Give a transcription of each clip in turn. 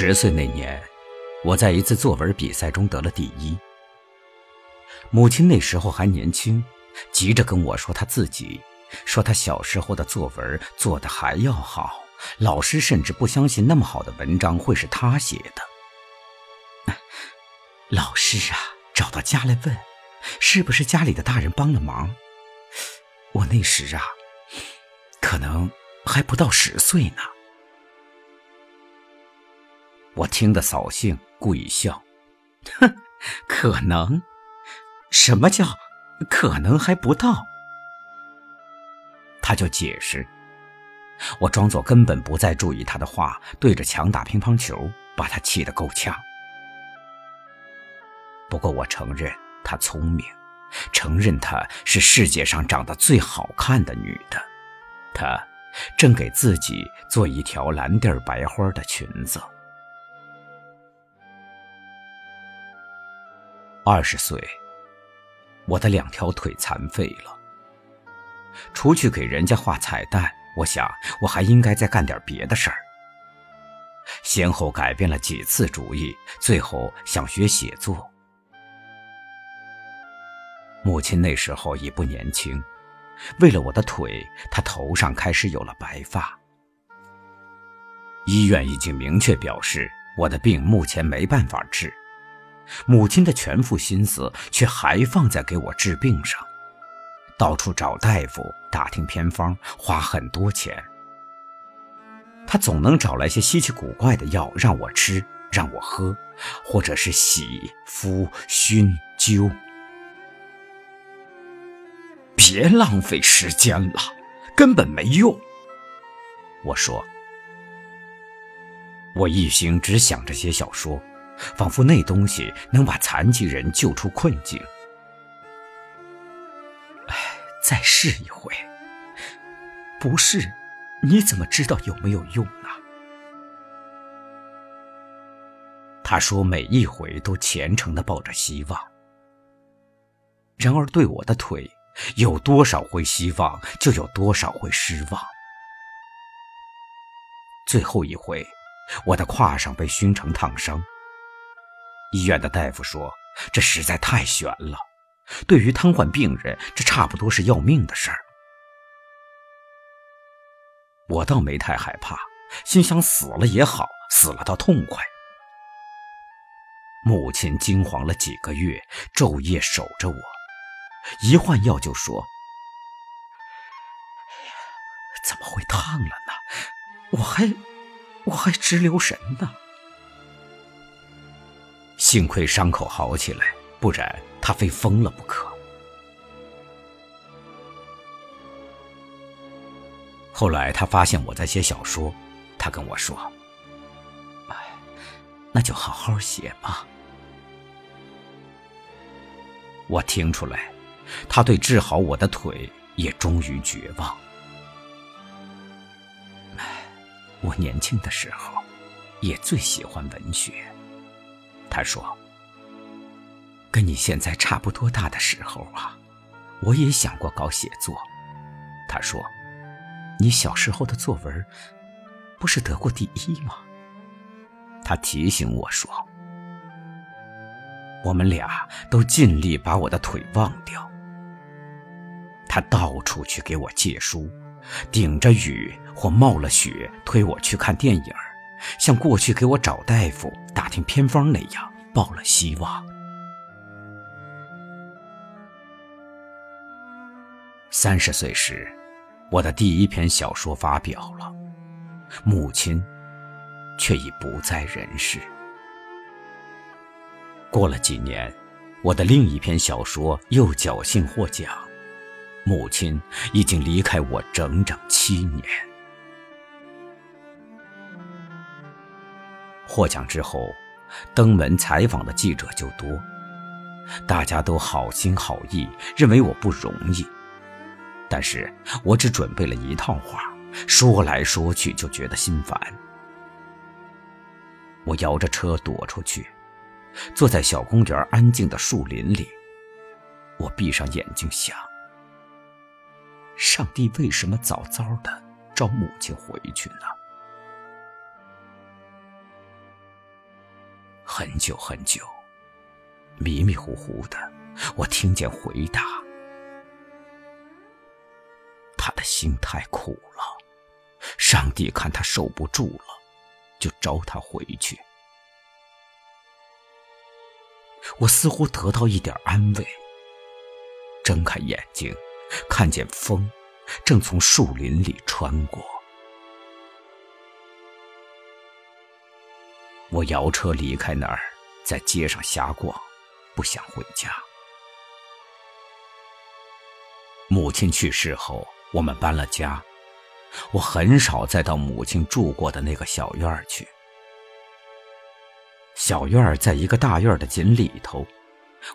十岁那年，我在一次作文比赛中得了第一。母亲那时候还年轻，急着跟我说她自己，说她小时候的作文做得还要好，老师甚至不相信那么好的文章会是她写的。老师啊，找到家来问，是不是家里的大人帮了忙？我那时啊，可能还不到十岁呢。我听得扫兴，故意笑，哼，可能？什么叫可能还不到？他就解释，我装作根本不再注意他的话，对着墙打乒乓球，把他气得够呛。不过我承认她聪明，承认她是世界上长得最好看的女的，她正给自己做一条蓝地白花的裙子。二十岁，我的两条腿残废了。出去给人家画彩蛋，我想我还应该再干点别的事儿。先后改变了几次主意，最后想学写作。母亲那时候已不年轻，为了我的腿，她头上开始有了白发。医院已经明确表示，我的病目前没办法治。母亲的全副心思却还放在给我治病上，到处找大夫，打听偏方，花很多钱。他总能找来些稀奇古怪的药让我吃，让我喝，或者是洗、敷、熏、灸。别浪费时间了，根本没用。我说，我一心只想着写小说。仿佛那东西能把残疾人救出困境。哎，再试一回。不是，你怎么知道有没有用呢？他说每一回都虔诚的抱着希望。然而对我的腿，有多少回希望，就有多少回失望。最后一回，我的胯上被熏成烫伤。医院的大夫说：“这实在太悬了，对于瘫痪病人，这差不多是要命的事儿。”我倒没太害怕，心想死了也好，死了倒痛快。母亲惊惶了几个月，昼夜守着我，一换药就说：“怎么会烫了呢？我还我还直留神呢。”幸亏伤口好起来，不然他非疯了不可。后来他发现我在写小说，他跟我说：“哎，那就好好写吧。”我听出来，他对治好我的腿也终于绝望。哎，我年轻的时候，也最喜欢文学。他说：“跟你现在差不多大的时候啊，我也想过搞写作。”他说：“你小时候的作文，不是得过第一吗？”他提醒我说：“我们俩都尽力把我的腿忘掉。”他到处去给我借书，顶着雨或冒了雪推我去看电影。像过去给我找大夫、打听偏方那样，抱了希望。三十岁时，我的第一篇小说发表了，母亲却已不在人世。过了几年，我的另一篇小说又侥幸获奖，母亲已经离开我整整七年。获奖之后，登门采访的记者就多，大家都好心好意，认为我不容易。但是我只准备了一套话，说来说去就觉得心烦。我摇着车躲出去，坐在小公园安静的树林里。我闭上眼睛想：上帝为什么早早的召母亲回去呢？很久很久，迷迷糊糊的，我听见回答：“他的心太苦了，上帝看他受不住了，就招他回去。”我似乎得到一点安慰。睁开眼睛，看见风正从树林里穿过。我摇车离开那儿，在街上瞎逛，不想回家。母亲去世后，我们搬了家，我很少再到母亲住过的那个小院儿去。小院儿在一个大院的井里头，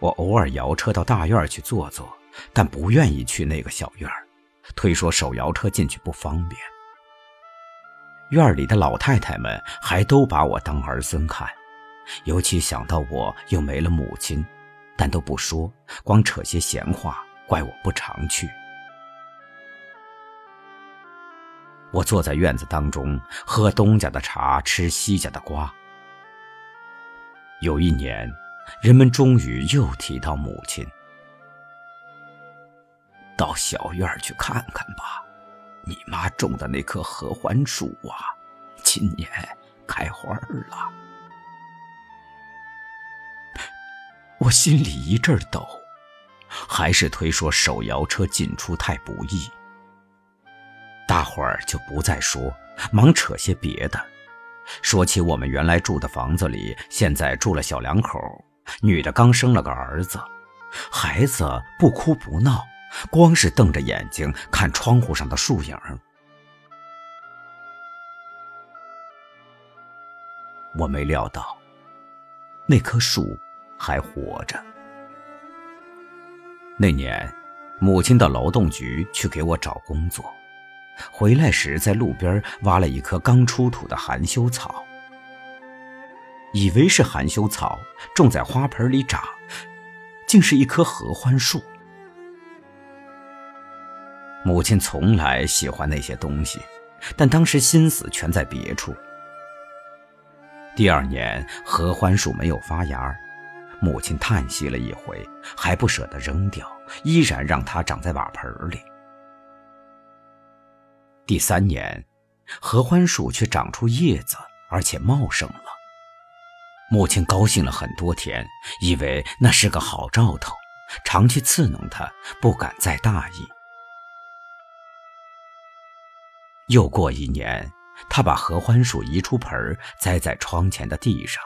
我偶尔摇车到大院去坐坐，但不愿意去那个小院儿，推说手摇车进去不方便。院里的老太太们还都把我当儿孙看，尤其想到我又没了母亲，但都不说，光扯些闲话，怪我不常去。我坐在院子当中，喝东家的茶，吃西家的瓜。有一年，人们终于又提到母亲，到小院去看看吧。种的那棵合欢树啊，今年开花了。我心里一阵抖，还是推说手摇车进出太不易。大伙儿就不再说，忙扯些别的，说起我们原来住的房子里，现在住了小两口，女的刚生了个儿子，孩子不哭不闹。光是瞪着眼睛看窗户上的树影我没料到那棵树还活着。那年，母亲到劳动局去给我找工作，回来时在路边挖了一棵刚出土的含羞草，以为是含羞草种在花盆里长，竟是一棵合欢树。母亲从来喜欢那些东西，但当时心思全在别处。第二年，合欢树没有发芽，母亲叹息了一回，还不舍得扔掉，依然让它长在瓦盆里。第三年，合欢树却长出叶子，而且茂盛了。母亲高兴了很多天，以为那是个好兆头，常去刺弄它，不敢再大意。又过一年，他把合欢树移出盆，栽在窗前的地上。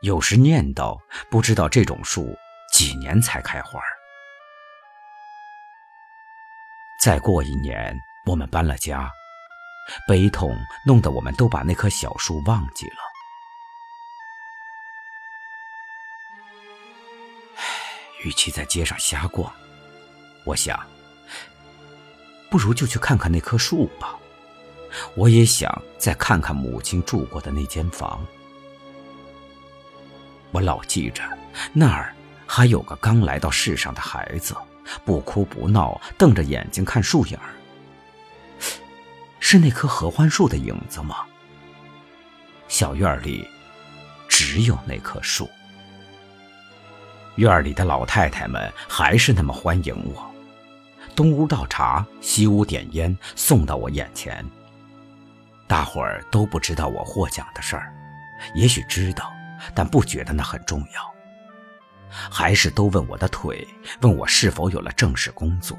有时念叨，不知道这种树几年才开花。再过一年，我们搬了家，悲痛弄得我们都把那棵小树忘记了。唉，与其在街上瞎逛，我想。不如就去看看那棵树吧。我也想再看看母亲住过的那间房。我老记着那儿还有个刚来到世上的孩子，不哭不闹，瞪着眼睛看树影儿。是那棵合欢树的影子吗？小院里只有那棵树。院里的老太太们还是那么欢迎我。东屋倒茶，西屋点烟，送到我眼前。大伙儿都不知道我获奖的事儿，也许知道，但不觉得那很重要。还是都问我的腿，问我是否有了正式工作。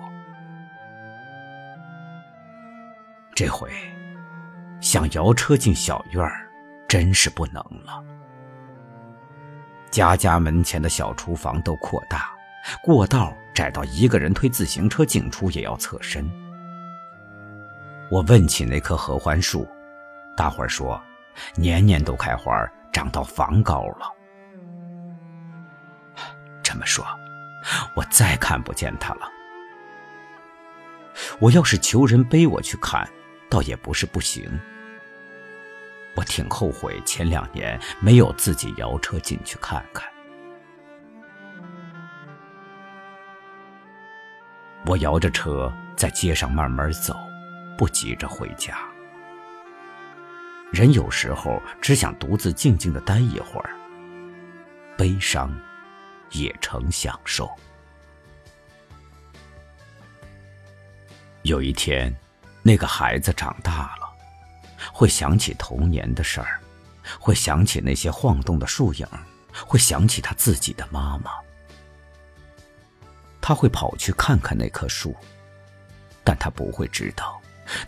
这回想摇车进小院儿，真是不能了。家家门前的小厨房都扩大，过道。窄到一个人推自行车进出也要侧身。我问起那棵合欢树，大伙儿说，年年都开花，长到房高了。这么说，我再看不见它了。我要是求人背我去看，倒也不是不行。我挺后悔前两年没有自己摇车进去看看。我摇着车在街上慢慢走，不急着回家。人有时候只想独自静静的待一会儿，悲伤也成享受。有一天，那个孩子长大了，会想起童年的事儿，会想起那些晃动的树影，会想起他自己的妈妈。他会跑去看看那棵树，但他不会知道，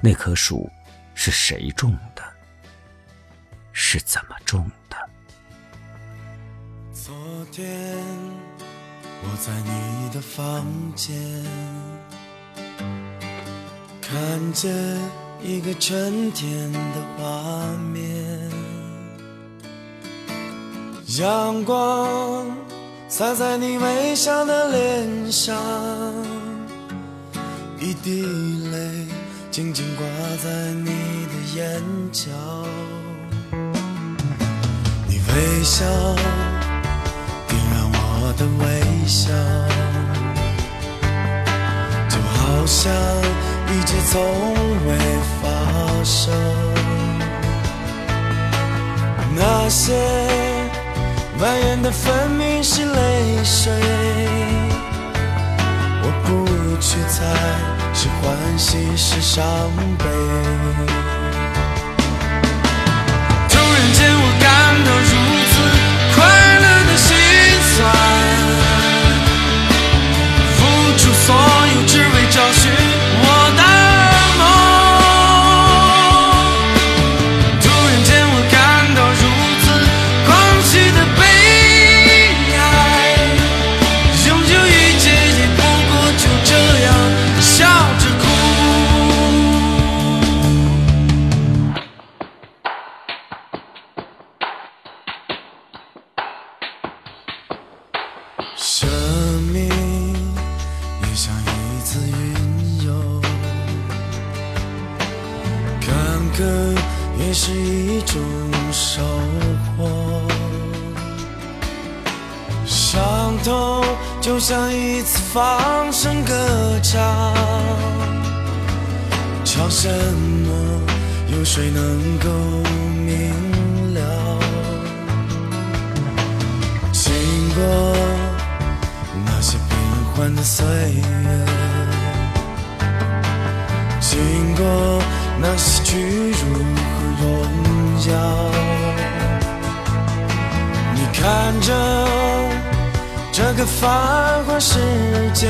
那棵树是谁种的，是怎么种的。昨天我在你的房间，看见一个春天的画面，阳光。洒在你微笑的脸上，一滴泪静静挂在你的眼角。微笑点燃我的微笑，就好像一切从未发生。那些。蔓延的分明是泪水，我不去猜是欢喜是伤悲。突然间，我感变得如此是一种收获，伤痛就像一次放声歌唱，唱什么有谁能够明了？经过。换的岁月，经过那些屈辱和荣耀，你看着这个繁华世界，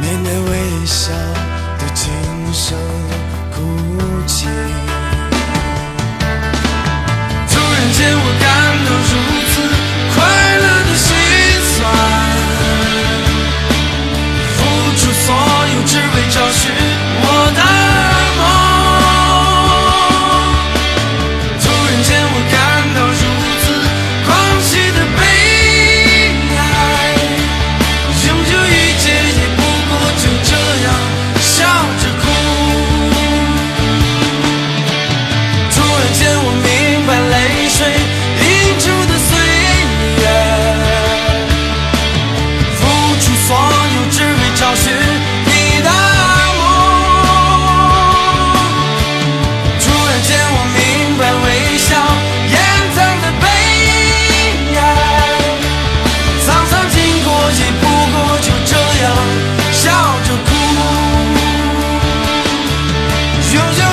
面带微笑的轻声。Yo, yo.